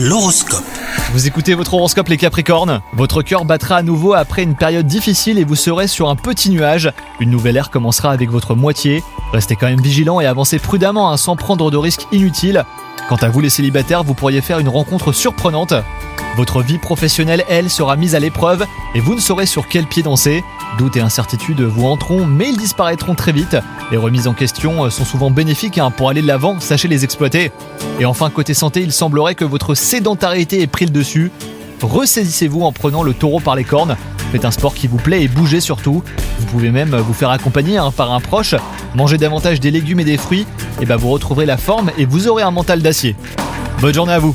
L'horoscope. Vous écoutez votre horoscope les Capricornes? Votre cœur battra à nouveau après une période difficile et vous serez sur un petit nuage. Une nouvelle ère commencera avec votre moitié. Restez quand même vigilant et avancez prudemment hein, sans prendre de risques inutiles. Quant à vous les célibataires, vous pourriez faire une rencontre surprenante. Votre vie professionnelle, elle, sera mise à l'épreuve et vous ne saurez sur quel pied danser. Doutes et incertitudes vous entreront, mais ils disparaîtront très vite. Les remises en question sont souvent bénéfiques hein, pour aller de l'avant, sachez les exploiter. Et enfin, côté santé, il semblerait que votre sédentarité ait pris le dessus. Ressaisissez-vous en prenant le taureau par les cornes. Faites un sport qui vous plaît et bougez surtout. Vous pouvez même vous faire accompagner hein, par un proche. Mangez davantage des légumes et des fruits, et bah vous retrouverez la forme et vous aurez un mental d'acier. Bonne journée à vous